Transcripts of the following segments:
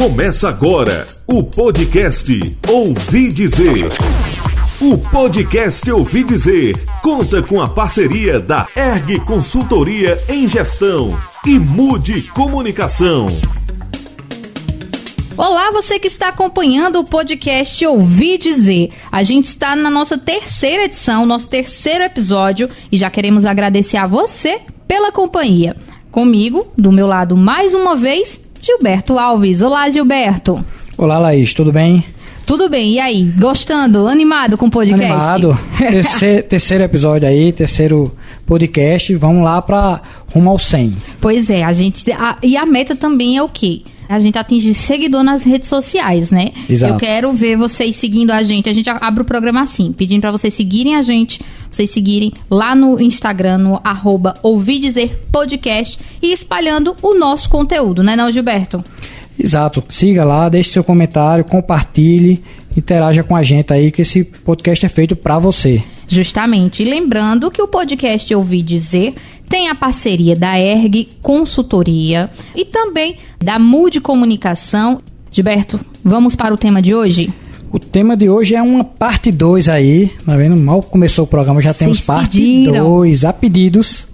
Começa agora o podcast Ouvi Dizer. O podcast Ouvi Dizer conta com a parceria da ERG Consultoria em Gestão e Mude Comunicação. Olá, você que está acompanhando o podcast Ouvi Dizer. A gente está na nossa terceira edição, nosso terceiro episódio, e já queremos agradecer a você pela companhia. Comigo, do meu lado, mais uma vez, Gilberto Alves. Olá, Gilberto. Olá, Laís, tudo bem? Tudo bem, e aí? Gostando? Animado com o podcast? Animado. terceiro, terceiro episódio aí, terceiro podcast. Vamos lá para rumo ao 100. Pois é, a gente. A, e a meta também é o quê? a gente atingir seguidor nas redes sociais, né? Exato. Eu quero ver vocês seguindo a gente. A gente abre o programa assim, pedindo para vocês seguirem a gente, vocês seguirem lá no Instagram, no arroba podcast e espalhando o nosso conteúdo, né não, Gilberto? Exato. Siga lá, deixe seu comentário, compartilhe, interaja com a gente aí, que esse podcast é feito para você. Justamente. Lembrando que o podcast Ouvir Dizer tem a parceria da ERG Consultoria e também da Mude Comunicação. Gilberto, vamos para o tema de hoje? O tema de hoje é uma parte 2 aí, tá vendo? Mal começou o programa, já Vocês temos parte pediram. 2 a pedidos.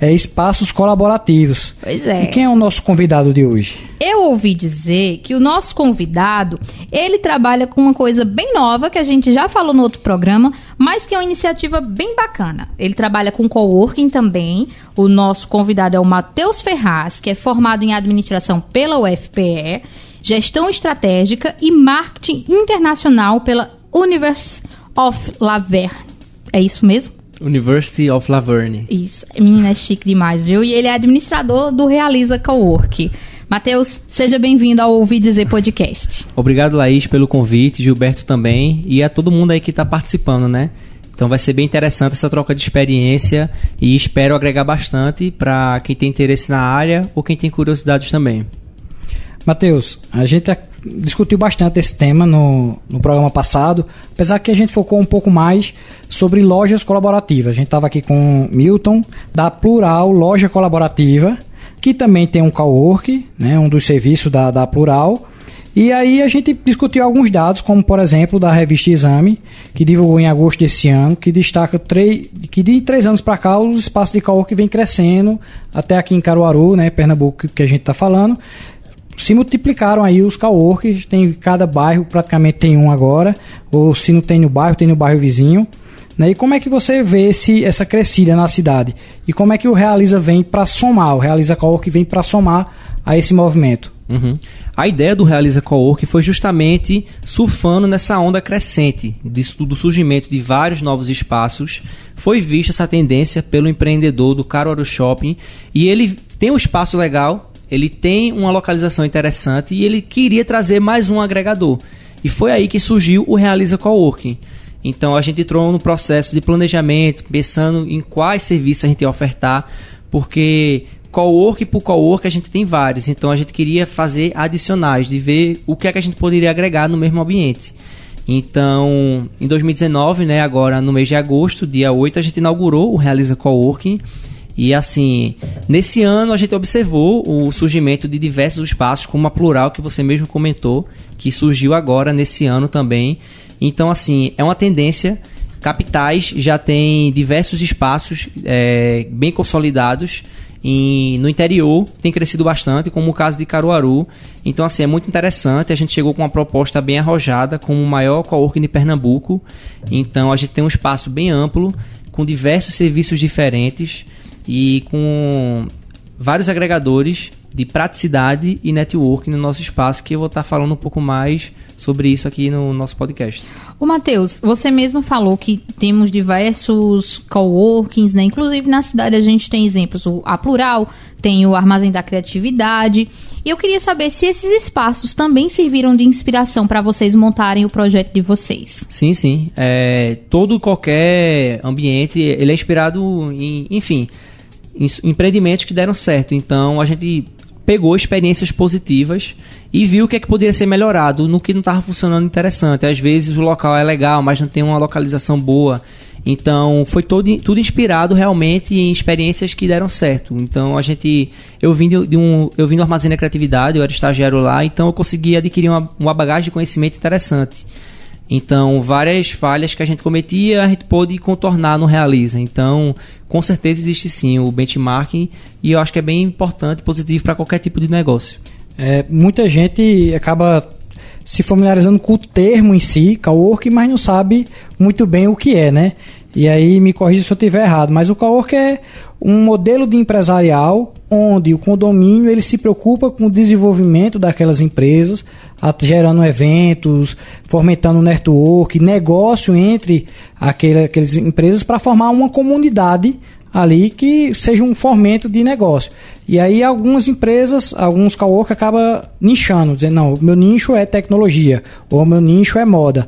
É espaços colaborativos. Pois é. E quem é o nosso convidado de hoje? Eu ouvi dizer que o nosso convidado, ele trabalha com uma coisa bem nova, que a gente já falou no outro programa, mas que é uma iniciativa bem bacana. Ele trabalha com coworking também. O nosso convidado é o Matheus Ferraz, que é formado em administração pela UFPE, gestão estratégica e marketing internacional pela University of Laverne. É isso mesmo? University of Laverne. Isso. Menina, é chique demais, viu? E ele é administrador do Realiza Cowork. Matheus, seja bem-vindo ao Ouvir Dizer Podcast. Obrigado, Laís, pelo convite, Gilberto também, e a todo mundo aí que está participando, né? Então vai ser bem interessante essa troca de experiência e espero agregar bastante para quem tem interesse na área ou quem tem curiosidades também. Matheus, a gente discutiu bastante esse tema no, no programa passado, apesar que a gente focou um pouco mais sobre lojas colaborativas. A gente estava aqui com Milton, da Plural Loja Colaborativa, que também tem um cowork, né, um dos serviços da, da Plural. E aí a gente discutiu alguns dados, como por exemplo da revista Exame, que divulgou em agosto desse ano, que destaca que de três anos para cá os espaços de cowork vem crescendo, até aqui em Caruaru, né, Pernambuco, que a gente está falando se multiplicaram aí os coworkers, tem cada bairro praticamente tem um agora, ou se não tem no bairro, tem no bairro vizinho. Né? E como é que você vê esse, essa crescida na cidade? E como é que o Realiza vem para somar, o Realiza Cowork vem para somar a esse movimento? Uhum. A ideia do Realiza Cowork foi justamente surfando nessa onda crescente do surgimento de vários novos espaços. Foi vista essa tendência pelo empreendedor do Caruaru Shopping e ele tem um espaço legal, ele tem uma localização interessante e ele queria trazer mais um agregador. E foi aí que surgiu o Realiza Coworking. Então a gente entrou no processo de planejamento, pensando em quais serviços a gente ia ofertar, porque cowork por cowork a gente tem vários, então a gente queria fazer adicionais, de ver o que é que a gente poderia agregar no mesmo ambiente. Então, em 2019, né, agora no mês de agosto, dia 8, a gente inaugurou o Realiza Coworking. E assim, nesse ano a gente observou o surgimento de diversos espaços, como a Plural, que você mesmo comentou, que surgiu agora nesse ano também. Então, assim, é uma tendência. Capitais já tem diversos espaços é, bem consolidados. Em- no interior tem crescido bastante, como o caso de Caruaru. Então, assim, é muito interessante. A gente chegou com uma proposta bem arrojada, como o maior coworking de Pernambuco. Então, a gente tem um espaço bem amplo, com diversos serviços diferentes e com vários agregadores de praticidade e networking no nosso espaço, que eu vou estar falando um pouco mais sobre isso aqui no nosso podcast. Ô, Matheus, você mesmo falou que temos diversos coworkings, né? Inclusive na cidade a gente tem exemplos, o A Plural, tem o Armazém da Criatividade. E eu queria saber se esses espaços também serviram de inspiração para vocês montarem o projeto de vocês. Sim, sim. É, todo qualquer ambiente, ele é inspirado em, enfim, empreendimentos que deram certo. Então a gente pegou experiências positivas e viu o que é que poderia ser melhorado no que não estava funcionando interessante. Às vezes o local é legal, mas não tem uma localização boa. Então, foi todo, tudo inspirado realmente em experiências que deram certo. Então, a gente. Eu vim de, um. Eu vim do Armazém da Criatividade, eu era estagiário lá, então eu consegui adquirir uma, uma bagagem de conhecimento interessante. Então, várias falhas que a gente cometia, a gente pôde contornar no Realiza. Então, com certeza existe sim o benchmarking e eu acho que é bem importante e positivo para qualquer tipo de negócio. É, muita gente acaba se familiarizando com o termo em si, coworking, mas não sabe muito bem o que é, né? E aí me corrija se eu estiver errado, mas o coworking é um modelo de empresarial onde o condomínio ele se preocupa com o desenvolvimento daquelas empresas, gerando eventos, fomentando network, negócio entre aquele, aquelas empresas para formar uma comunidade ali que seja um fomento de negócio. E aí algumas empresas, alguns cowork acaba nichando, dizendo, não, meu nicho é tecnologia, ou meu nicho é moda.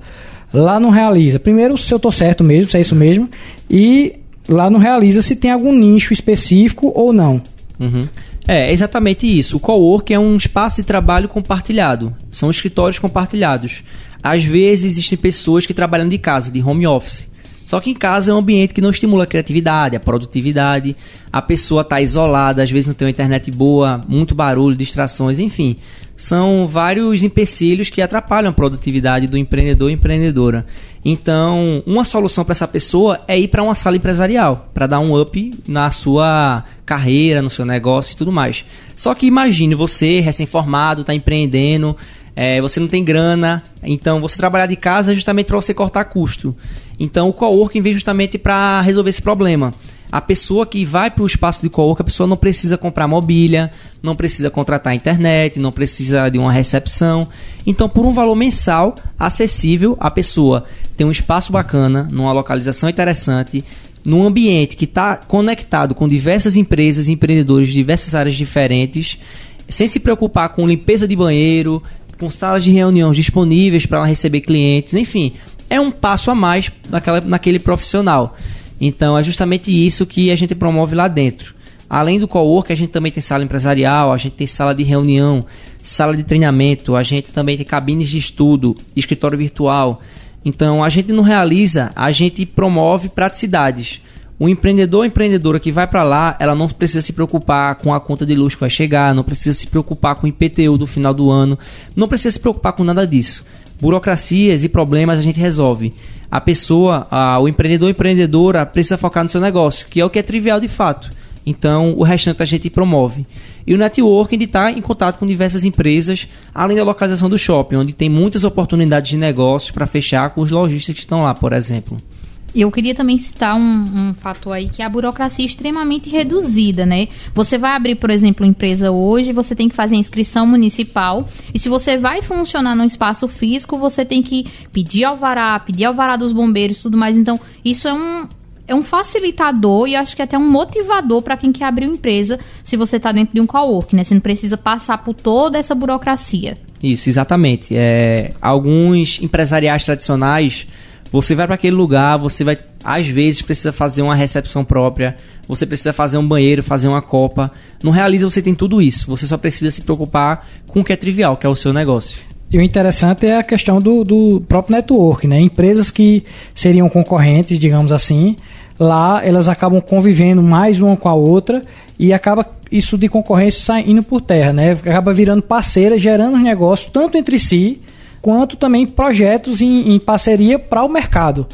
Lá não realiza. Primeiro, se eu estou certo mesmo, se é isso mesmo, e lá não realiza se tem algum nicho específico ou não. Uhum. É, exatamente isso. O cowork é um espaço de trabalho compartilhado. São escritórios compartilhados. Às vezes existem pessoas que trabalham de casa, de home office. Só que em casa é um ambiente que não estimula a criatividade, a produtividade. A pessoa está isolada, às vezes não tem uma internet boa, muito barulho, distrações, enfim. São vários empecilhos que atrapalham a produtividade do empreendedor e empreendedora. Então, uma solução para essa pessoa é ir para uma sala empresarial, para dar um up na sua carreira, no seu negócio e tudo mais. Só que imagine você, recém-formado, está empreendendo, é, você não tem grana, então você trabalhar de casa é justamente para você cortar custo. Então o coworking vem justamente para resolver esse problema. A pessoa que vai para o espaço de coworking, a pessoa não precisa comprar mobília, não precisa contratar internet, não precisa de uma recepção. Então, por um valor mensal acessível, a pessoa tem um espaço bacana, numa localização interessante, num ambiente que está conectado com diversas empresas empreendedores de diversas áreas diferentes, sem se preocupar com limpeza de banheiro, com salas de reunião disponíveis para receber clientes, enfim, é um passo a mais naquela, naquele profissional. Então é justamente isso que a gente promove lá dentro. Além do cowork, a gente também tem sala empresarial, a gente tem sala de reunião, sala de treinamento, a gente também tem cabines de estudo, escritório virtual. Então a gente não realiza, a gente promove praticidades. O empreendedor ou empreendedora que vai para lá, ela não precisa se preocupar com a conta de luz que vai chegar, não precisa se preocupar com o IPTU do final do ano, não precisa se preocupar com nada disso. Burocracias e problemas a gente resolve. A pessoa, a, o empreendedor ou empreendedora precisa focar no seu negócio, que é o que é trivial de fato. Então, o restante a gente promove. E o networking de estar em contato com diversas empresas, além da localização do shopping, onde tem muitas oportunidades de negócios para fechar com os lojistas que estão lá, por exemplo. Eu queria também citar um, um fator aí que é a burocracia é extremamente reduzida, né? Você vai abrir, por exemplo, empresa hoje, você tem que fazer a inscrição municipal. E se você vai funcionar num espaço físico, você tem que pedir alvará, pedir alvará dos bombeiros tudo mais. Então, isso é um, é um facilitador e acho que até um motivador para quem quer abrir uma empresa se você está dentro de um cowork, né? Você não precisa passar por toda essa burocracia. Isso, exatamente. É, alguns empresariais tradicionais você vai para aquele lugar, você vai às vezes precisa fazer uma recepção própria, você precisa fazer um banheiro, fazer uma copa. No Realiza você tem tudo isso. Você só precisa se preocupar com o que é trivial, que é o seu negócio. E o interessante é a questão do, do próprio network, né? Empresas que seriam concorrentes, digamos assim, lá elas acabam convivendo mais uma com a outra e acaba isso de concorrência saindo por terra, né? Acaba virando parceira, gerando negócio tanto entre si quanto também projetos em, em parceria para o mercado.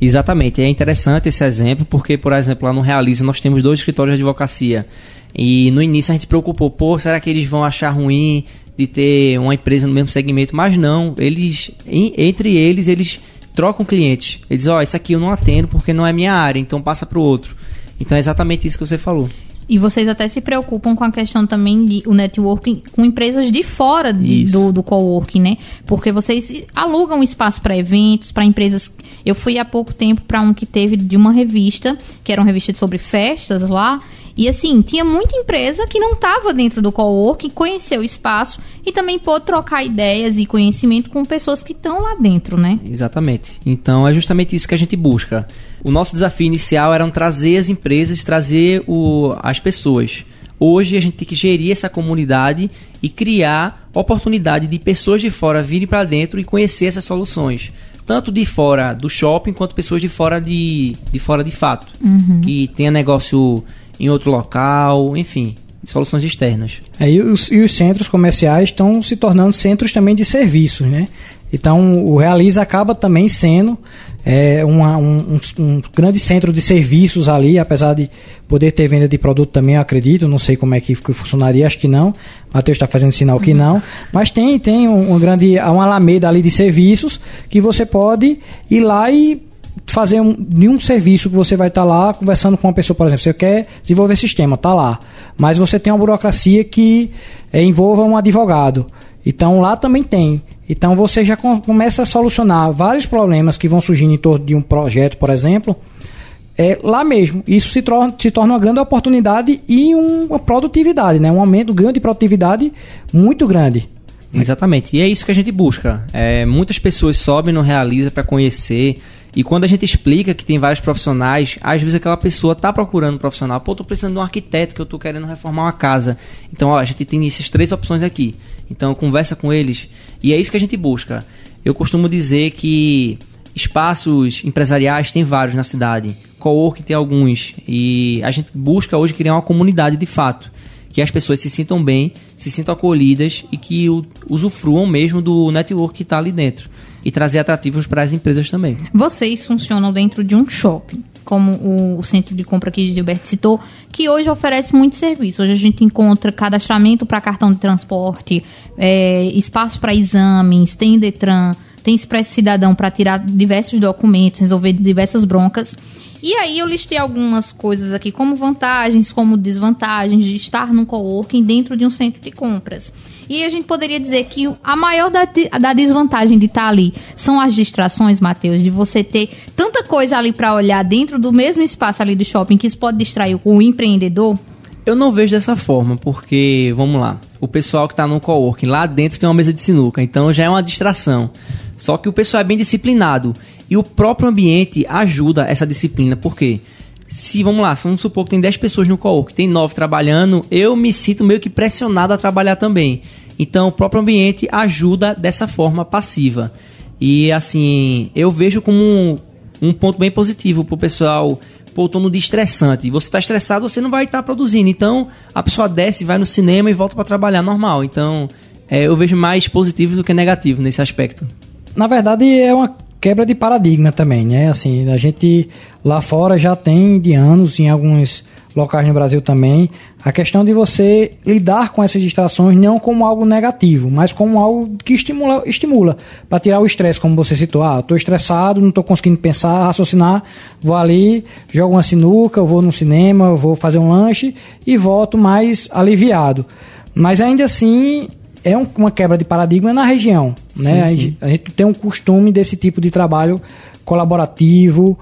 Exatamente, é interessante esse exemplo, porque, por exemplo, lá no Realiza nós temos dois escritórios de advocacia. E no início a gente se preocupou, pô, será que eles vão achar ruim de ter uma empresa no mesmo segmento? Mas não, eles, entre eles, eles trocam clientes. Eles dizem, ó, oh, isso aqui eu não atendo porque não é minha área, então passa para o outro. Então é exatamente isso que você falou. E vocês até se preocupam com a questão também de o networking com empresas de fora de, do, do coworking, né? Porque vocês alugam espaço para eventos, para empresas. Eu fui há pouco tempo para um que teve de uma revista, que era uma revista sobre festas lá. E assim, tinha muita empresa que não estava dentro do coworking, conheceu o espaço e também pôde trocar ideias e conhecimento com pessoas que estão lá dentro, né? Exatamente. Então é justamente isso que a gente busca. O nosso desafio inicial era trazer as empresas, trazer o, as pessoas. Hoje a gente tem que gerir essa comunidade e criar oportunidade de pessoas de fora virem para dentro e conhecer essas soluções. tanto de fora do shopping quanto pessoas de fora de, de fora de fato, uhum. que tenha negócio em outro local, enfim, soluções externas. É, e, os, e os centros comerciais estão se tornando centros também de serviços, né? Então o Realiza acaba também sendo é, uma, um, um, grande centro de serviços ali, apesar de poder ter venda de produto também, eu acredito, não sei como é que, que funcionaria, acho que não. Matheus está fazendo sinal que não. Mas tem, tem um, um grande, uma alameda ali de serviços que você pode ir lá e fazer um, nenhum serviço que você vai estar tá lá conversando com uma pessoa, por exemplo, você quer desenvolver sistema, tá lá. Mas você tem uma burocracia que é, envolva um advogado. Então lá também tem. Então você já com, começa a solucionar vários problemas que vão surgindo em torno de um projeto, por exemplo, é, lá mesmo. Isso se, torna, se torna uma grande oportunidade e uma produtividade, né? um aumento grande de produtividade muito grande. Exatamente. E é isso que a gente busca. É, muitas pessoas sobem no Realiza para conhecer. E quando a gente explica que tem vários profissionais, às vezes aquela pessoa está procurando um profissional. Pô, tô precisando de um arquiteto que eu tô querendo reformar uma casa. Então, ó, a gente tem essas três opções aqui. Então, conversa com eles. E é isso que a gente busca. Eu costumo dizer que espaços empresariais tem vários na cidade. Cowork tem alguns. E a gente busca hoje criar uma comunidade de fato que as pessoas se sintam bem, se sintam acolhidas e que usufruam mesmo do network que está ali dentro. E trazer atrativos para as empresas também. Vocês funcionam dentro de um shopping como o, centro de compra que Gilberto citou, que hoje oferece muito serviço. Hoje a gente encontra cadastramento para cartão de transporte, é, espaço para exames, tem Detran, tem Expresso Cidadão para tirar diversos documentos, resolver diversas broncas. E aí eu listei algumas coisas aqui como vantagens, como desvantagens de estar num coworking dentro de um centro de compras. E a gente poderia dizer que a maior da, da desvantagem de estar ali são as distrações, Matheus, de você ter tanta coisa ali para olhar dentro do mesmo espaço ali do shopping que isso pode distrair o empreendedor. Eu não vejo dessa forma, porque, vamos lá, o pessoal que está no coworking, lá dentro tem uma mesa de sinuca, então já é uma distração. Só que o pessoal é bem disciplinado. E o próprio ambiente ajuda essa disciplina, porque se, vamos lá, vamos supor que tem 10 pessoas no co que tem 9 trabalhando, eu me sinto meio que pressionado a trabalhar também. Então, o próprio ambiente ajuda dessa forma passiva. E, assim, eu vejo como um, ponto bem positivo pro pessoal pô, tô no dia estressante. Você tá estressado, você não vai estar tá produzindo. Então, a pessoa desce, vai no cinema e volta para trabalhar normal. Então, é, eu vejo mais positivo do que negativo nesse aspecto. Na verdade, é uma quebra de paradigma também, né? Assim, a gente lá fora já tem de anos, em alguns locais no Brasil também, a questão de você lidar com essas distrações não como algo negativo, mas como algo que estimula, estimula para tirar o estresse, como você citou. Ah, estou estressado, não estou conseguindo pensar, raciocinar, vou ali, jogo uma sinuca, vou no cinema, vou fazer um lanche e volto mais aliviado. Mas ainda assim, é um, uma quebra de paradigma na região. Sim, né? A gente, a, gente, tem um costume desse tipo de trabalho colaborativo,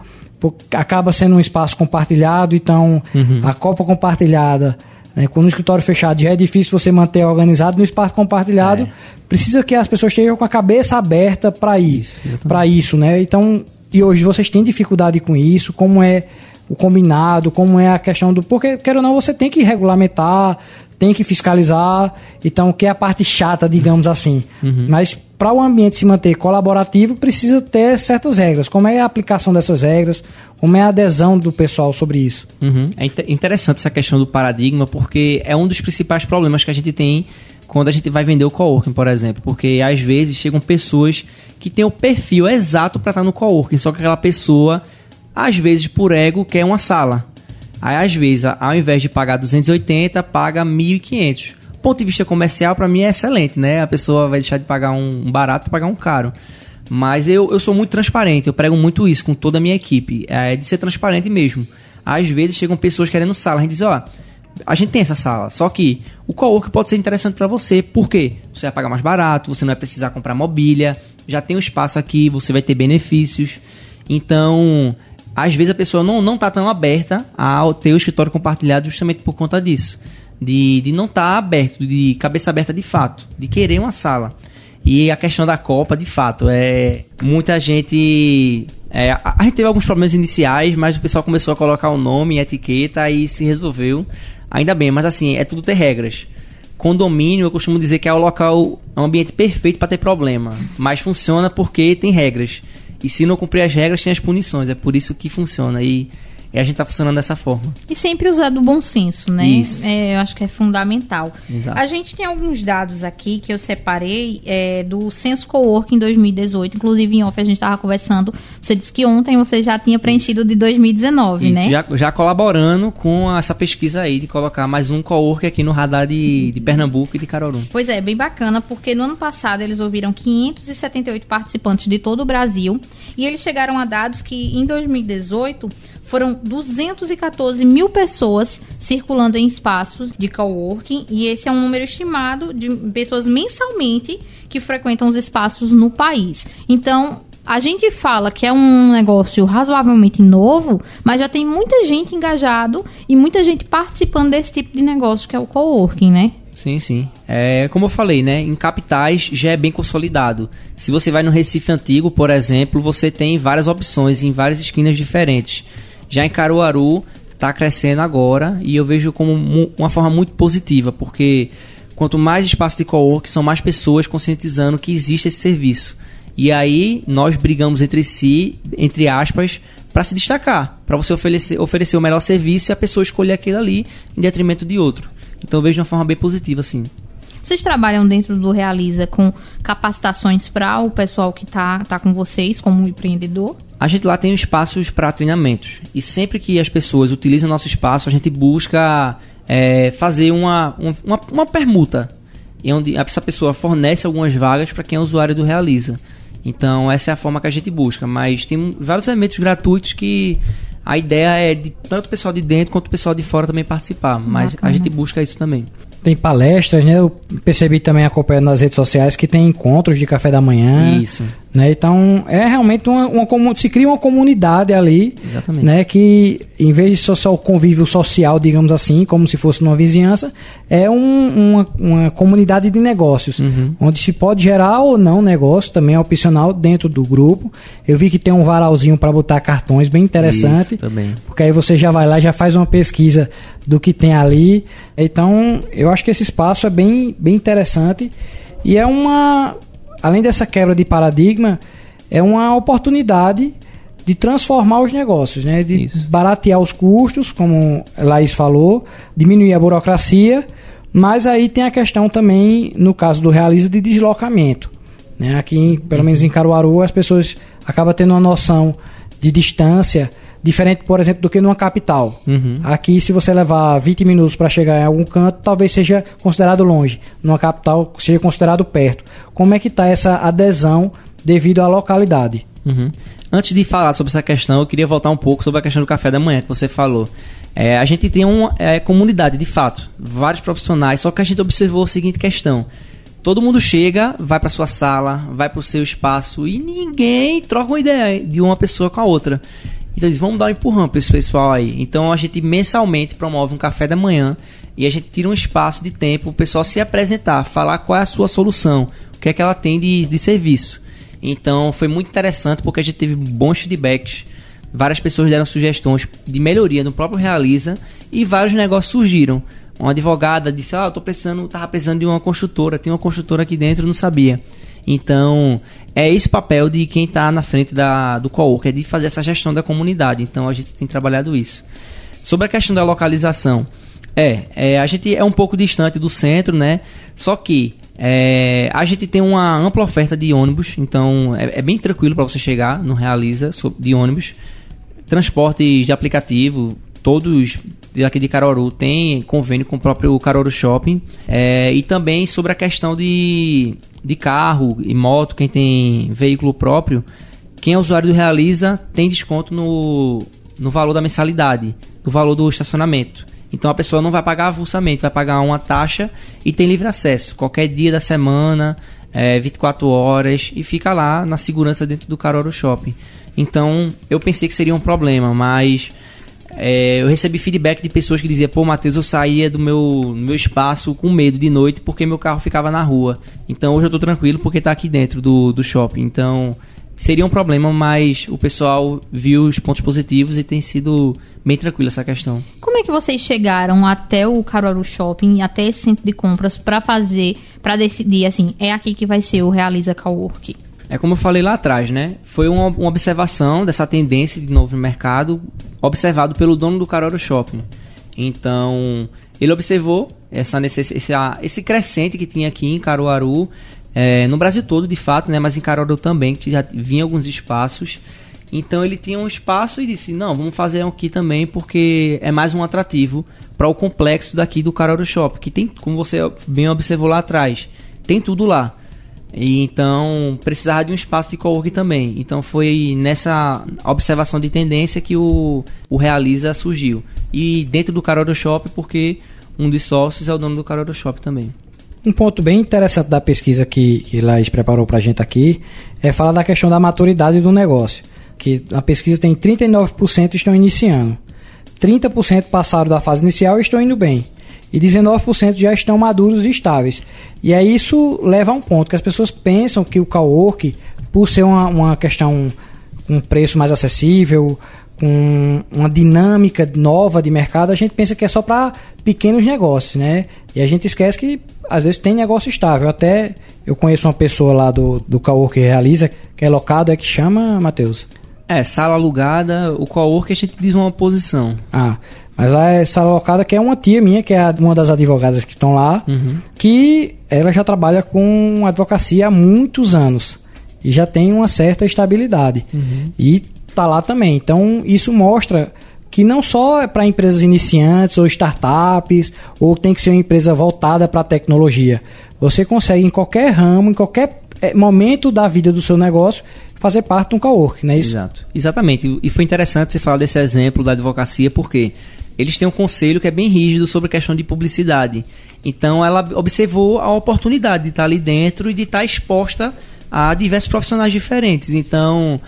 acaba sendo um espaço compartilhado, então uhum. a copa compartilhada. Né, com o escritório fechado já é difícil você manter organizado no espaço compartilhado. É. Precisa que as pessoas estejam com a cabeça aberta para isso, para isso, né? Então, e hoje vocês têm dificuldade com isso? Como é o combinado? Como é a questão do porque quer ou não você tem que regulamentar, tem que fiscalizar, então que é a parte chata, digamos assim. Uhum. Mas para o ambiente se manter colaborativo, precisa ter certas regras. Como é a aplicação dessas regras? Como é a adesão do pessoal sobre isso? Uhum. É interessante essa questão do paradigma, porque é um dos principais problemas que a gente tem quando a gente vai vender o coworking, por exemplo. Porque às vezes chegam pessoas que têm o perfil exato para estar no coworking, só que aquela pessoa, às vezes por ego, quer uma sala. Aí, às vezes, ao invés de pagar 280, paga 1.500. Ponto de vista comercial, para mim, é excelente, né? A pessoa vai deixar de pagar um barato para pagar um caro. Mas eu, eu sou muito transparente, eu prego muito isso com toda a minha equipe. É de ser transparente mesmo. Às vezes chegam pessoas querendo sala, a gente diz, ó, a gente tem essa sala, só que o cowork pode ser interessante para você, por quê? Você vai pagar mais barato, você não vai precisar comprar mobília, já tem um espaço aqui, você vai ter benefícios. Então, às vezes a pessoa não, não tá tão aberta a ter o escritório compartilhado justamente por conta disso. De, de não estar tá aberto, de cabeça aberta de fato, de querer uma sala. E a questão da Copa, de fato, é. Muita gente. É, a, a gente teve alguns problemas iniciais, mas o pessoal começou a colocar o nome, etiqueta e se resolveu. Ainda bem, mas assim, é tudo ter regras. Condomínio, eu costumo dizer que é o local, é um ambiente perfeito para ter problema, mas funciona porque tem regras. E se não cumprir as regras, tem as punições. É por isso que funciona. E e a gente está funcionando dessa forma. E sempre usar do bom senso, né? Isso. É, eu acho que é fundamental. Exato. A gente tem alguns dados aqui que eu separei é, do Censo Cowork em 2018. Inclusive, em off, a gente estava conversando. Você disse que ontem você já tinha preenchido de 2019, Isso, né? já, já colaborando com essa pesquisa aí de colocar mais um cowork aqui no radar de, de Pernambuco e de Caroru. Pois é, bem bacana, porque no ano passado eles ouviram 578 participantes de todo o Brasil e eles chegaram a dados que em 2018 foram 214 mil pessoas circulando em espaços de coworking e esse é um número estimado de pessoas mensalmente que frequentam os espaços no país. Então, a gente fala que é um negócio razoavelmente novo, mas já tem muita gente engajado e muita gente participando desse tipo de negócio que é o coworking, né? Sim, sim. É, como eu falei, né? Em capitais já é bem consolidado. Se você vai no Recife Antigo, por exemplo, você tem várias opções em várias esquinas diferentes. Já em Caruaru está crescendo agora e eu vejo como uma forma muito positiva, porque quanto mais espaço de co-work, são mais pessoas conscientizando que existe esse serviço. E aí nós brigamos entre si, entre aspas, para se destacar, para você oferecer, oferecer o melhor serviço e a pessoa escolher aquele ali em detrimento de outro. Então vejo de uma forma bem positiva, assim. Vocês trabalham dentro do Realiza com capacitações para o pessoal que está tá com vocês como empreendedor? A gente lá tem espaços para treinamentos. E sempre que as pessoas utilizam nosso espaço, a gente busca é, fazer uma, uma, uma permuta. E onde essa pessoa fornece algumas vagas para quem é usuário do Realiza. Então, essa é a forma que a gente busca. Mas tem vários elementos gratuitos que a ideia é de tanto o pessoal de dentro quanto o pessoal de fora também participar. Mas Bacana. a gente busca isso também tem palestras, né? Eu percebi também acompanhando nas redes sociais que tem encontros de café da manhã. Isso. Né? Então é realmente uma, uma se cria uma comunidade ali, Exatamente. né? Que em vez de só, só o convívio social, digamos assim, como se fosse numa vizinhança, é um, uma, uma comunidade de negócios, uhum. onde se pode gerar ou não negócio, também é opcional dentro do grupo. Eu vi que tem um varalzinho para botar cartões, bem interessante. Isso, também. Porque aí você já vai lá, já faz uma pesquisa do que tem ali. Então, eu acho que esse espaço é bem, bem interessante e é uma além dessa quebra de paradigma, é uma oportunidade de transformar os negócios, né? de Isso. baratear os custos, como Laís falou, diminuir a burocracia, mas aí tem a questão também, no caso do Realiza, de deslocamento. Né? Aqui, pelo menos em Caruaru, as pessoas acabam tendo uma noção de distância diferente, por exemplo, do que numa capital. Uhum. Aqui, se você levar 20 minutos para chegar em algum canto, talvez seja considerado longe. Numa capital, seja considerado perto. Como é que está essa adesão devido à localidade? Uhum. Antes de falar sobre essa questão, eu queria voltar um pouco sobre a questão do café da manhã que você falou. É, a gente tem uma é, comunidade, de fato, vários profissionais, só que a gente observou a seguinte questão. Todo mundo chega, vai para sua sala, vai para o seu espaço e ninguém troca uma ideia de uma pessoa com a outra. Então eles vamos dar um empurrão para esse pessoal aí. Então a gente mensalmente promove um café da manhã e a gente tira um espaço de tempo para o pessoal se apresentar, falar qual é a sua solução, o que é que ela tem de, de serviço. Então foi muito interessante porque a gente teve bons feedbacks. Várias pessoas deram sugestões de melhoria no próprio Realiza e vários negócios surgiram. Uma advogada disse: Ah, eu tô precisando, tava precisando de uma construtora, tem uma construtora aqui dentro, não sabia. Então, é esse papel de quem está na frente da, do co-work, é de fazer essa gestão da comunidade. Então, a gente tem trabalhado isso. Sobre a questão da localização, é, é a gente é um pouco distante do centro, né? Só que é, a gente tem uma ampla oferta de ônibus, então é, é bem tranquilo para você chegar no Realiza de ônibus. Transportes de aplicativo, todos daqui de Caruaru tem convênio com o próprio Caruaru Shopping. É, e também sobre a questão de de carro e moto, quem tem veículo próprio, quem é usuário do Realiza tem desconto no, no valor da mensalidade, no valor do estacionamento. Então a pessoa não vai pagar avulsamente, vai pagar uma taxa e tem livre acesso. Qualquer dia da semana, é, 24 horas, e fica lá na segurança dentro do Caruaru Shopping. Então eu pensei que seria um problema, mas é, eu recebi feedback de pessoas que diziam, pô, Matheus, eu saía do meu, meu espaço com medo de noite porque meu carro ficava na rua. Então hoje eu tô tranquilo porque tá aqui dentro do, do shopping. Então seria um problema, mas o pessoal viu os pontos positivos e tem sido bem tranquilo essa questão. Como é que vocês chegaram até o Caruaru Shopping, até esse centro de compras, para fazer, para decidir assim, é aqui que vai ser o Realiza Cowork? É como eu falei lá atrás, né? Foi uma, uma observação dessa tendência de novo mercado, observado pelo dono do Caruaru Shopping. Então, ele observou essa esse, esse crescente que tinha aqui em Caruaru, é, no Brasil todo, de fato, né? Mas em Caruaru também, que já vinha alguns espaços. Então ele tinha um espaço e disse: não, vamos fazer aqui também porque é mais um atrativo para o complexo daqui do Caruaru Shopping, que tem, como você bem observou lá atrás, tem tudo lá. E então precisava de um espaço de coworking também. Então foi nessa observação de tendência que o, o Realiza surgiu. E dentro do Caruaru Shopping, porque um dos sócios é o dono do Caruaru Shopping também. Um ponto bem interessante da pesquisa que, que Laís preparou para a gente aqui é falar da questão da maturidade do negócio. Que na pesquisa tem 39% estão iniciando, 30% passaram da fase inicial e estão indo bem, e 19% já estão maduros e estáveis. E aí isso leva a um ponto que as pessoas pensam que o cowork, por ser uma, uma questão um preço mais acessível, com uma dinâmica nova de mercado, a gente pensa que é só para pequenos negócios, né? E a gente esquece que às vezes tem negócio estável. Até eu conheço uma pessoa lá do, do Caor que realiza, que é locado, é que chama, Matheus? É, sala alugada, o que a gente diz uma posição. Ah, mas lá é sala alocada, que é uma tia minha, que é uma das advogadas que estão lá, uhum. que ela já trabalha com advocacia há muitos anos. E já tem uma certa estabilidade. Uhum. E tá lá também. Então, isso mostra que não só é para empresas iniciantes ou startups, ou tem que ser uma empresa voltada para a tecnologia. Você consegue em qualquer ramo, em qualquer eh, momento da vida do seu negócio, fazer parte de um cowork, não é isso? Exato. Exatamente. E foi interessante você falar desse exemplo da advocacia, porque eles têm um conselho que é bem rígido sobre a questão de publicidade. Então ela observou a oportunidade de estar ali dentro e de estar exposta a diversos profissionais diferentes. Então,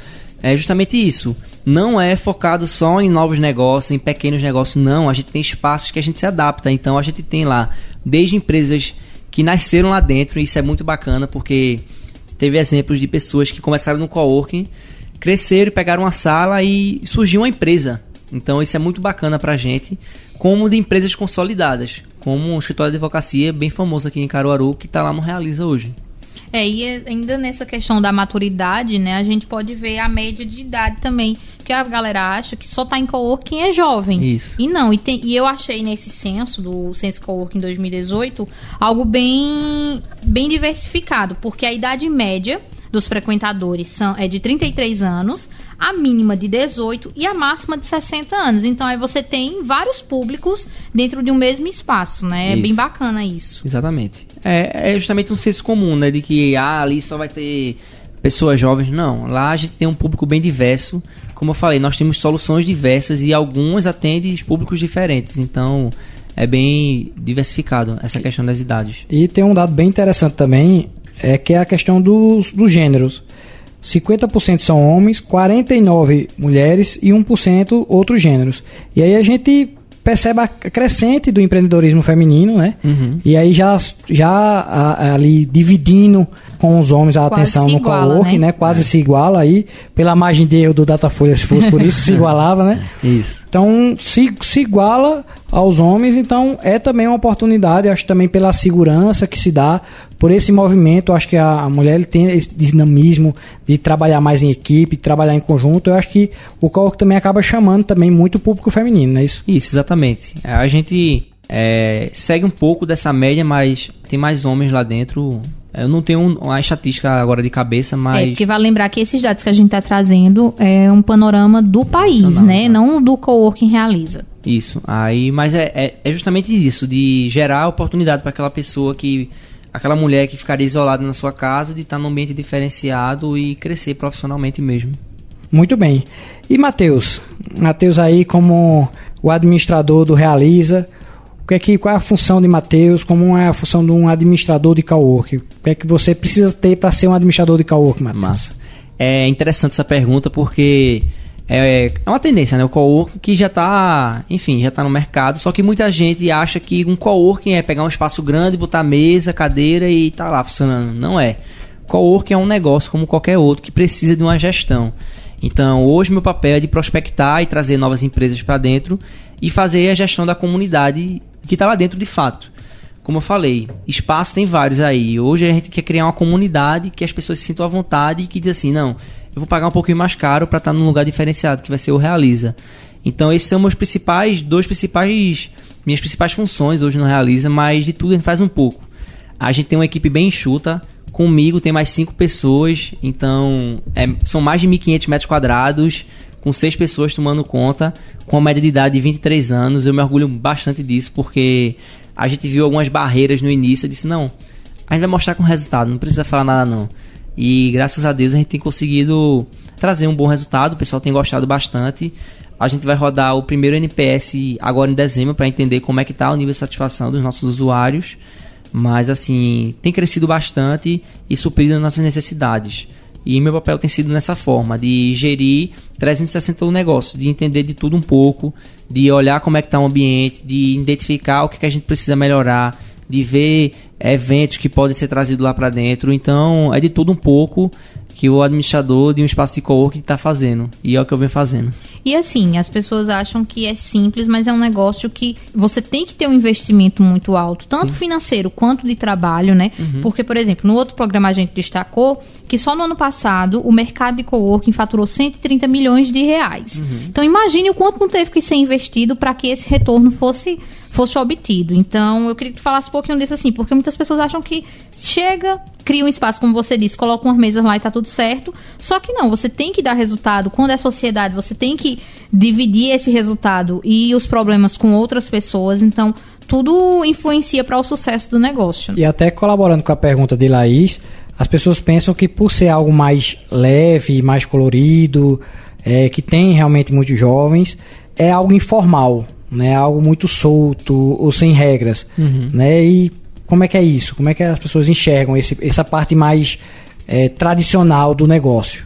é justamente isso. Não é focado só em novos negócios, em pequenos negócios, não. A gente tem espaços que a gente se adapta. Então a gente tem lá, desde empresas que nasceram lá dentro, e isso é muito bacana porque teve exemplos de pessoas que começaram no coworking, cresceram, pegaram uma sala e surgiu uma empresa. Então isso é muito bacana pra gente, como de empresas consolidadas, como um escritório de advocacia bem famoso aqui em Caruaru, que está lá no Realiza hoje. É, e ainda nessa questão da maturidade, né, a gente pode ver a média de idade também, que a galera acha que só tá em coworking é jovem. Isso. E não, e, tem, e eu achei nesse censo do Censo Coworking 2018 algo bem bem diversificado, porque a idade média dos frequentadores são, é de 33 anos, a mínima de 18 e a máxima de 60 anos. Então aí você tem vários públicos dentro de um mesmo espaço, né? É bem bacana isso. Exatamente. É, é justamente um senso comum, né? De que ah, ali só vai ter pessoas jovens. Não, lá a gente tem um público bem diverso. Como eu falei, nós temos soluções diversas e algumas atendem públicos diferentes. Então é bem diversificado essa questão das idades. E tem um dado bem interessante também, é que é a questão dos, dos gêneros. 50% são homens, 49% mulheres e 1% outros gêneros. E aí a gente percebe a crescente do empreendedorismo feminino, né? Uhum. E aí já, já ali dividindo com os homens a Quase atenção no coworking, né? né? Quase é. se iguala aí. Pela margem de erro do Datafolha, se fosse por isso, se igualava, né? Isso. Então, se, se iguala aos homens, então é também uma oportunidade, acho também pela segurança que se dá por esse movimento, acho que a, a mulher tem esse dinamismo de trabalhar mais em equipe, de trabalhar em conjunto. Eu acho que o coworking também acaba chamando também muito o público feminino, não é isso? Isso, exatamente. A gente é, segue um pouco dessa média, mas tem mais homens lá dentro eu não tenho uma estatística agora de cabeça, mas. É, porque vale lembrar que esses dados que a gente está trazendo é um panorama do país, né? Não do coworking realiza. Isso. Aí, mas é, é, é justamente isso, de gerar oportunidade para aquela pessoa que. aquela mulher que ficaria isolada na sua casa, de estar tá num ambiente diferenciado e crescer profissionalmente mesmo. Muito bem. E Matheus? Matheus aí como o administrador do Realiza, o que é que, qual é a função de Matheus, como é a função de um administrador de cowork? O que é que você precisa ter para ser um administrador de cowork, Matheus? Massa. É interessante essa pergunta porque é, é uma tendência, né? O coworking que já está, enfim, já está no mercado, só que muita gente acha que um coworking é pegar um espaço grande, botar mesa, cadeira e tá lá funcionando. Não é. Coworking é um negócio como qualquer outro que precisa de uma gestão. Então, hoje meu papel é de prospectar e trazer novas empresas para dentro e fazer a gestão da comunidade que está lá dentro de fato. como eu falei, espaço tem vários aí. Hoje a gente quer criar uma comunidade que as pessoas se sintam à vontade e que diz assim, não, eu vou pagar um pouquinho mais caro para estar num lugar diferenciado, que vai ser o Realiza. Então esses são meus principais, dois principais, minhas principais funções hoje no Realiza, mas de tudo a gente faz um pouco. A gente tem uma equipe bem enxuta, comigo tem mais cinco pessoas, então é, são mais de 1.500 metros quadrados, com seis pessoas tomando conta, com uma média de idade de 23 anos. Eu me orgulho bastante disso, porque a gente viu algumas barreiras no início e disse, não, a gente vai mostrar com resultado, não precisa falar nada não. E graças a Deus a gente tem conseguido trazer um bom resultado, o pessoal tem gostado bastante. A gente vai rodar o primeiro NPS agora em dezembro para entender como é que está o nível de satisfação dos nossos usuários. Mas assim, tem crescido bastante e suprido as nossas necessidades. E meu papel tem sido nessa forma, de gerir 360 o negócio, de entender de tudo um pouco, de olhar como é que está o ambiente, de identificar o que, que a gente precisa melhorar, de ver eventos que podem ser trazidos lá para dentro. Então, é de tudo um pouco que o administrador de um espaço de coworking está fazendo. E é o que eu venho fazendo. E assim, as pessoas acham que é simples, mas é um negócio que você tem que ter um investimento muito alto, tanto Sim. financeiro quanto de trabalho, né? Uhum. Porque, por exemplo, no outro programa a gente destacou que só no ano passado o mercado de coworking faturou 130 milhões de reais. Uhum. Então imagine o quanto não teve que ser investido para que esse retorno fosse fosse obtido. Então, eu queria que tu falasse um pouquinho disso assim, porque muitas pessoas acham que chega, cria um espaço, como você disse, coloca umas mesas lá e tá tudo certo. Só que não, você tem que dar resultado. Quando é sociedade, você tem que dividir esse resultado e os problemas com outras pessoas. Então, tudo influencia para o sucesso do negócio. E até colaborando com a pergunta de Laís, as pessoas pensam que por ser algo mais leve, mais colorido, é, que tem realmente muitos jovens, é algo informal né? Algo muito solto ou sem regras, uhum. né? E como é que é isso? Como é que as pessoas enxergam esse, essa parte mais é, tradicional do negócio?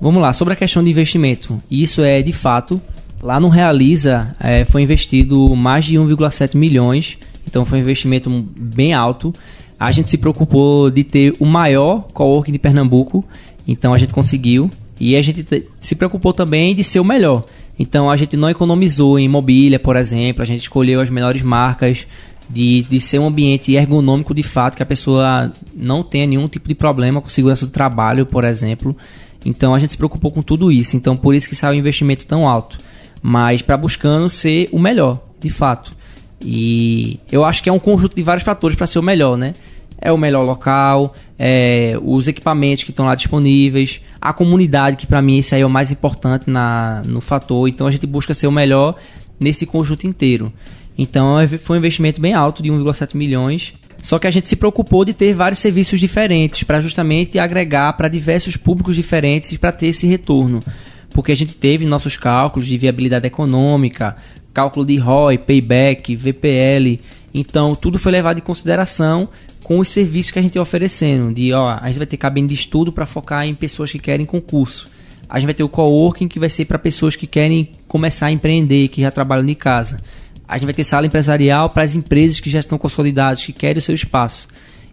Vamos lá, sobre a questão de investimento. Isso é de fato. Lá no Realiza é, foi investido mais de 1,7 milhões, então foi um investimento bem alto. A gente se preocupou de ter o maior coworking de Pernambuco, então a gente conseguiu. E a gente se preocupou também de ser o melhor. Então a gente não economizou em mobília, por exemplo, a gente escolheu as melhores marcas de, de ser um ambiente ergonômico de fato, que a pessoa não tenha nenhum tipo de problema com segurança do trabalho, por exemplo. Então a gente se preocupou com tudo isso, então por isso que saiu o investimento tão alto. Mas para buscando ser o melhor, de fato. E eu acho que é um conjunto de vários fatores para ser o melhor, né? É o melhor local, é, os equipamentos que estão lá disponíveis, a comunidade, que para mim isso aí é o mais importante na, no fator. Então a gente busca ser o melhor nesse conjunto inteiro. Então é, foi um investimento bem alto de 1,7 milhões. Só que a gente se preocupou de ter vários serviços diferentes para justamente agregar para diversos públicos diferentes para ter esse retorno. Porque a gente teve nossos cálculos de viabilidade econômica, cálculo de ROI, payback, VPL. Então tudo foi levado em consideração com os serviços que a gente está oferecendo. De, ó, a gente vai ter cabine de estudo para focar em pessoas que querem concurso. A gente vai ter o coworking que vai ser para pessoas que querem começar a empreender, que já trabalham de casa. A gente vai ter sala empresarial para as empresas que já estão consolidadas, que querem o seu espaço.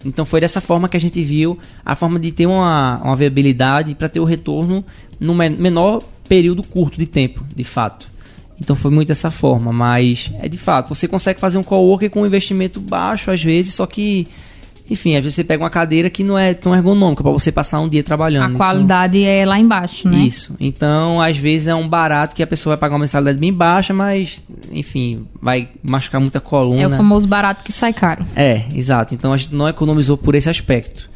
Então foi dessa forma que a gente viu a forma de ter uma, uma viabilidade para ter o retorno no menor período curto de tempo, de fato. Então foi muito dessa forma, mas é de fato, você consegue fazer um coworking com um investimento baixo às vezes, só que enfim, às vezes você pega uma cadeira que não é tão ergonômica para você passar um dia trabalhando. A então, qualidade é lá embaixo, né? Isso. Então, às vezes é um barato que a pessoa vai pagar uma mensalidade bem baixa, mas, enfim, vai machucar muita coluna. É o famoso barato que sai caro. É, exato. Então a gente não economizou por esse aspecto.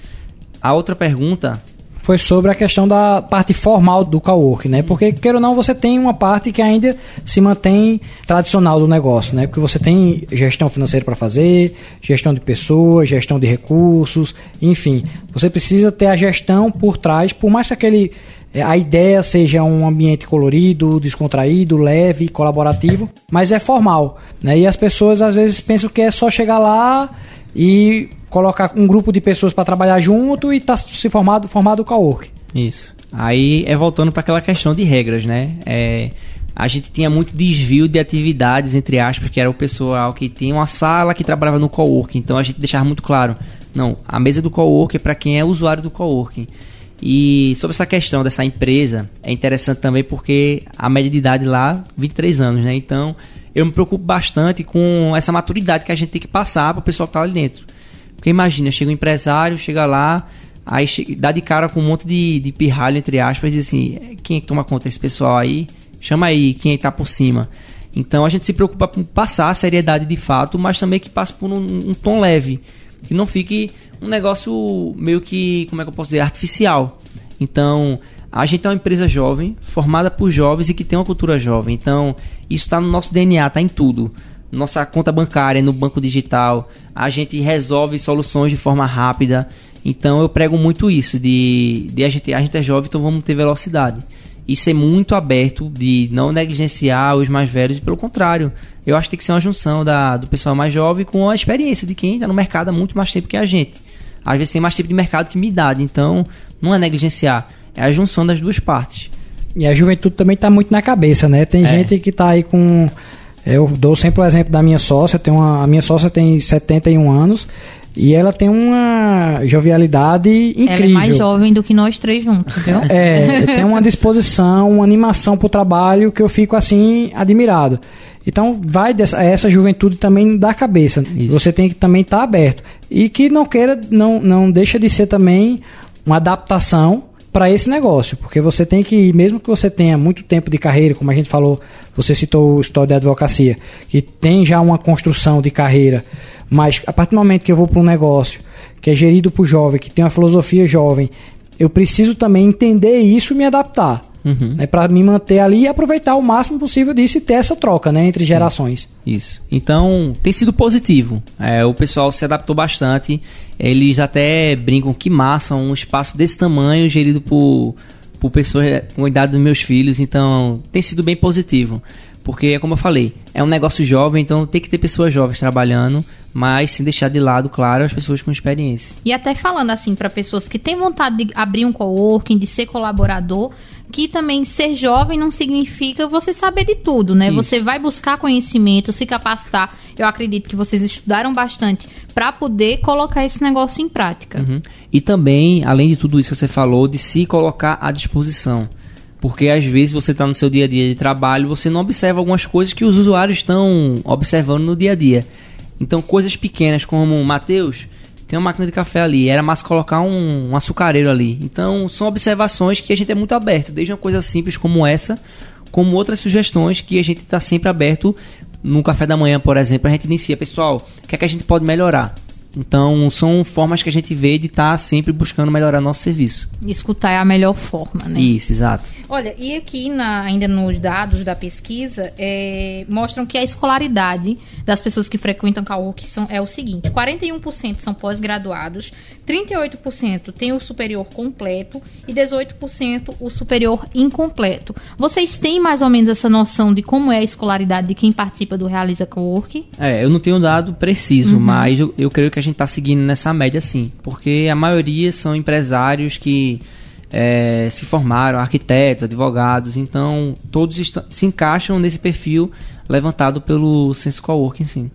A outra pergunta foi sobre a questão da parte formal do coworking, né? Porque, quer ou não, você tem uma parte que ainda se mantém tradicional do negócio, né? Porque você tem gestão financeira para fazer, gestão de pessoas, gestão de recursos, enfim. Você precisa ter a gestão por trás, por mais que aquele é, a ideia seja um ambiente colorido, descontraído, leve, colaborativo, mas é formal, né? E as pessoas às vezes pensam que é só chegar lá e colocar um grupo de pessoas para trabalhar junto e tá se formado formado o cowork. Isso. Aí é voltando para aquela questão de regras, né? É, a gente tinha muito desvio de atividades, entre aspas, que era o pessoal que tinha uma sala que trabalhava no coworking. Então a gente deixava muito claro, não, a mesa do coworking é para quem é usuário do coworking. E sobre essa questão dessa empresa, é interessante também porque a média de idade lá, 23 anos, né? Então, eu me preocupo bastante com essa maturidade que a gente tem que passar para o pessoal que está ali dentro. Porque imagina, chega um empresário, chega lá, aí chega, dá de cara com um monte de, de pirralho, entre aspas, e diz assim, quem é que toma conta desse pessoal aí? Chama aí, quem é que tá por cima. Então a gente se preocupa com passar a seriedade de fato, mas também que passe por um, um tom leve. Que não fique um negócio meio que, como é que eu posso dizer, artificial. Então, a gente é uma empresa jovem, formada por jovens e que tem uma cultura jovem. Então, isso está no nosso DNA, está em tudo. Nossa conta bancária no banco digital, a gente resolve soluções de forma rápida. Então, eu prego muito isso de, de a gente, a gente é jovem, então vamos ter velocidade e ser muito aberto de não negligenciar os mais velhos, pelo contrário, eu acho que tem que ser uma junção da, do pessoal mais jovem com a experiência de quem está no mercado há muito mais tempo que a gente. Às vezes tem mais tempo de mercado que minha idade, então não é negligenciar, é a junção das duas partes. E a juventude também está muito na cabeça, né? Tem é. gente que está aí com. Eu dou sempre o exemplo da minha sócia. Tem uma, a minha sócia tem 71 anos e ela tem uma jovialidade incrível. Ela é mais jovem do que nós três juntos, viu? É, tem uma disposição, uma animação para o trabalho que eu fico assim admirado. Então vai dessa, essa juventude também da cabeça. Isso. Você tem que também estar tá aberto e que não queira, não, não deixa de ser também uma adaptação para esse negócio, porque você tem que, mesmo que você tenha muito tempo de carreira, como a gente falou, você citou o história da advocacia, que tem já uma construção de carreira mas a partir do momento que eu vou para um negócio que é gerido por jovem, que tem uma filosofia jovem, eu preciso também entender isso e me adaptar. Uhum. Né, para me manter ali e aproveitar o máximo possível disso e ter essa troca né, entre gerações. Isso. Então, tem sido positivo. É, o pessoal se adaptou bastante. Eles até brincam que massa um espaço desse tamanho gerido por, por pessoas com a idade dos meus filhos. Então, tem sido bem positivo. Porque, como eu falei, é um negócio jovem, então tem que ter pessoas jovens trabalhando, mas sem deixar de lado, claro, as pessoas com experiência. E até falando assim, para pessoas que têm vontade de abrir um coworking, de ser colaborador, que também ser jovem não significa você saber de tudo, né? Isso. Você vai buscar conhecimento, se capacitar. Eu acredito que vocês estudaram bastante para poder colocar esse negócio em prática. Uhum. E também, além de tudo isso que você falou, de se colocar à disposição. Porque às vezes você está no seu dia a dia de trabalho, você não observa algumas coisas que os usuários estão observando no dia a dia. Então, coisas pequenas como, Mateus, tem uma máquina de café ali, era mais colocar um, um açucareiro ali. Então, são observações que a gente é muito aberto, desde uma coisa simples como essa, como outras sugestões que a gente está sempre aberto. No café da manhã, por exemplo, a gente inicia, pessoal, o que é que a gente pode melhorar? Então, são formas que a gente vê de estar tá sempre buscando melhorar nosso serviço. Escutar é a melhor forma, né? Isso, exato. Olha, e aqui na, ainda nos dados da pesquisa, é, mostram que a escolaridade das pessoas que frequentam Caúque são, é o seguinte: 41% são pós-graduados, 38% têm o superior completo e 18% o superior incompleto. Vocês têm mais ou menos essa noção de como é a escolaridade de quem participa do Realiza Cowork? É, eu não tenho um dado preciso, uhum. mas eu, eu creio que a gente está seguindo nessa média sim, porque a maioria são empresários que é, se formaram, arquitetos, advogados, então todos se encaixam nesse perfil levantado pelo Censo Coworking sim.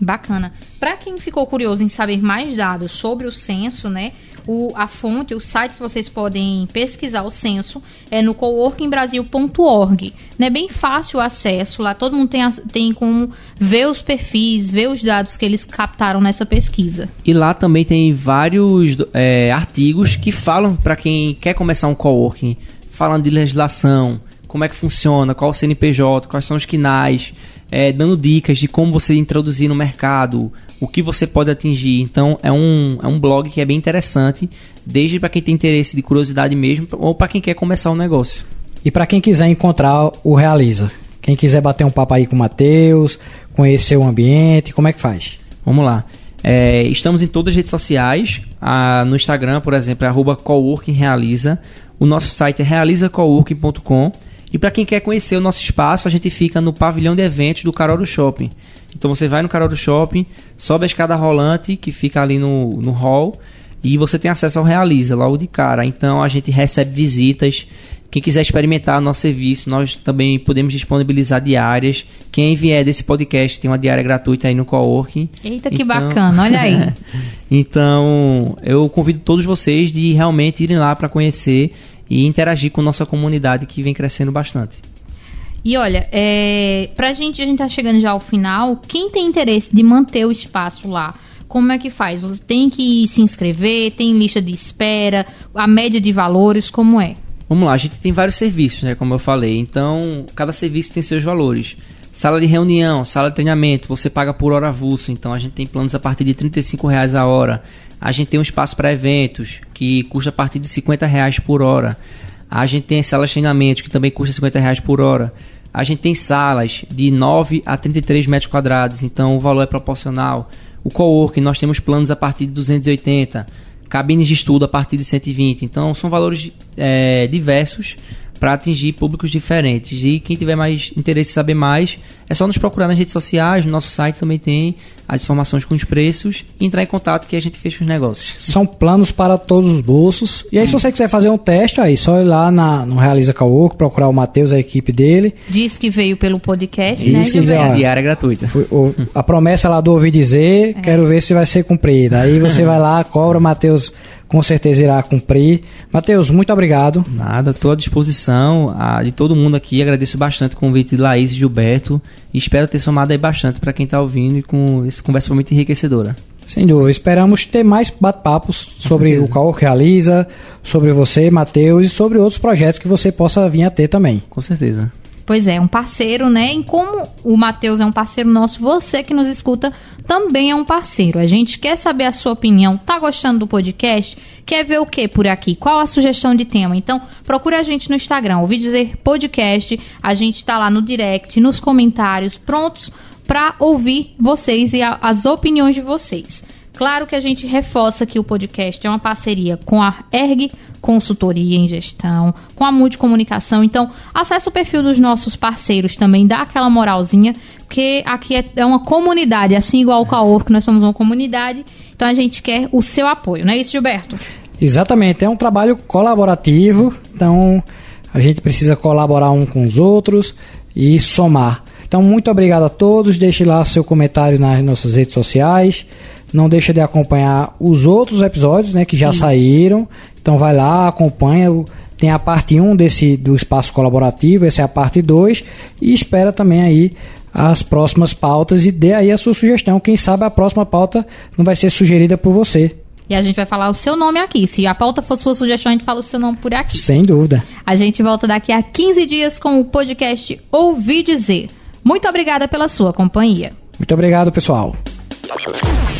Bacana. Para quem ficou curioso em saber mais dados sobre o censo, né? O, a fonte, o site que vocês podem pesquisar o censo é no coworkingbrasil.org. É bem fácil o acesso, lá todo mundo tem, tem como ver os perfis, ver os dados que eles captaram nessa pesquisa. E lá também tem vários é, artigos que falam para quem quer começar um coworking, falando de legislação, como é que funciona, qual o CNPJ, quais são os quinais, é, dando dicas de como você introduzir no mercado, o que você pode atingir. Então é um, é um blog que é bem interessante, desde para quem tem interesse de curiosidade mesmo, ou para quem quer começar um negócio. E para quem quiser encontrar o Realiza, quem quiser bater um papo aí com o Matheus, conhecer o ambiente, como é que faz? Vamos lá. É, estamos em todas as redes sociais. Ah, no Instagram, por exemplo, é arroba coworkingrealiza. O nosso site é realizacoworking.com. E para quem quer conhecer o nosso espaço, a gente fica no pavilhão de eventos do Carouro Shopping. Então você vai no Carouro Shopping, sobe a escada rolante que fica ali no, no hall e você tem acesso ao Realiza logo de cara. Então a gente recebe visitas. Quem quiser experimentar nosso serviço, nós também podemos disponibilizar diárias. Quem vier desse podcast tem uma diária gratuita aí no coworking. Eita, que então... bacana, olha aí. então, eu convido todos vocês de realmente irem lá para conhecer e interagir com nossa comunidade que vem crescendo bastante. E olha, é, pra gente, a gente tá chegando já ao final. Quem tem interesse de manter o espaço lá, como é que faz? Você tem que se inscrever, tem lista de espera, a média de valores, como é? Vamos lá, a gente tem vários serviços, né? Como eu falei. Então, cada serviço tem seus valores. Sala de reunião, sala de treinamento, você paga por hora avulso. Então, a gente tem planos a partir de 35 reais a hora. A gente tem um espaço para eventos, que custa a partir de 50 reais por hora. A gente tem sala de treinamento, que também custa 50 reais por hora. A gente tem salas de 9 a 33 metros quadrados, então o valor é proporcional. O coworking, nós temos planos a partir de 280 cabines de estudo a partir de 120. Então, são valores é, diversos para atingir públicos diferentes. E quem tiver mais interesse em saber mais, é só nos procurar nas redes sociais, no nosso site também tem as informações com os preços e entrar em contato que a gente fecha os negócios. São planos para todos os bolsos. E aí, se você quiser fazer um teste, aí só ir lá na, no Realiza Caoco, procurar o Matheus, a equipe dele. Diz que veio pelo podcast, Diz né, que já- A diária é gratuita. Foi o- a promessa lá do ouvir dizer, quero ver se vai ser cumprida. Aí você vai lá, cobra, Matheus com certeza irá cumprir. Matheus, muito obrigado. Nada, estou à disposição a, de todo mundo aqui. Agradeço bastante o convite de Laís e Gilberto. E espero ter somado aí bastante para quem está ouvindo e com essa conversa foi muito enriquecedora. Sem dúvida, esperamos ter mais bate-papos sobre o Caô que realiza, sobre você, Matheus, e sobre outros projetos que você possa vir a ter também. Com certeza. Pois é, um parceiro, né? E como o Matheus é um parceiro nosso, você que nos escuta também é um parceiro. A gente quer saber a sua opinião. Tá gostando do podcast? Quer ver o que por aqui? Qual a sugestão de tema? Então, procure a gente no Instagram, ouvi dizer podcast. A gente tá lá no direct, nos comentários, prontos para ouvir vocês e a- as opiniões de vocês. Claro que a gente reforça que o podcast é uma parceria com a ERG Consultoria em Gestão, com a Multicomunicação. Então, acesse o perfil dos nossos parceiros também, dá aquela moralzinha, porque aqui é, é uma comunidade, assim igual o Caor, que nós somos uma comunidade. Então, a gente quer o seu apoio, não é isso, Gilberto? Exatamente, é um trabalho colaborativo, então a gente precisa colaborar um com os outros e somar. Então, muito obrigado a todos. Deixe lá seu comentário nas nossas redes sociais. Não deixa de acompanhar os outros episódios, né, que já saíram. Então, vai lá, acompanha. Tem a parte 1 desse do espaço colaborativo, essa é a parte 2 e espera também aí as próximas pautas e dê aí a sua sugestão. Quem sabe a próxima pauta não vai ser sugerida por você. E a gente vai falar o seu nome aqui. Se a pauta for sua sugestão, a gente fala o seu nome por aqui. Sem dúvida. A gente volta daqui a 15 dias com o podcast Ouvi Dizer. Muito obrigada pela sua companhia. Muito obrigado, pessoal.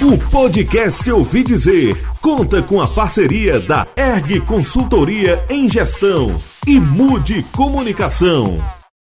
O podcast Ouvi Dizer conta com a parceria da ERG Consultoria em Gestão e Mude Comunicação.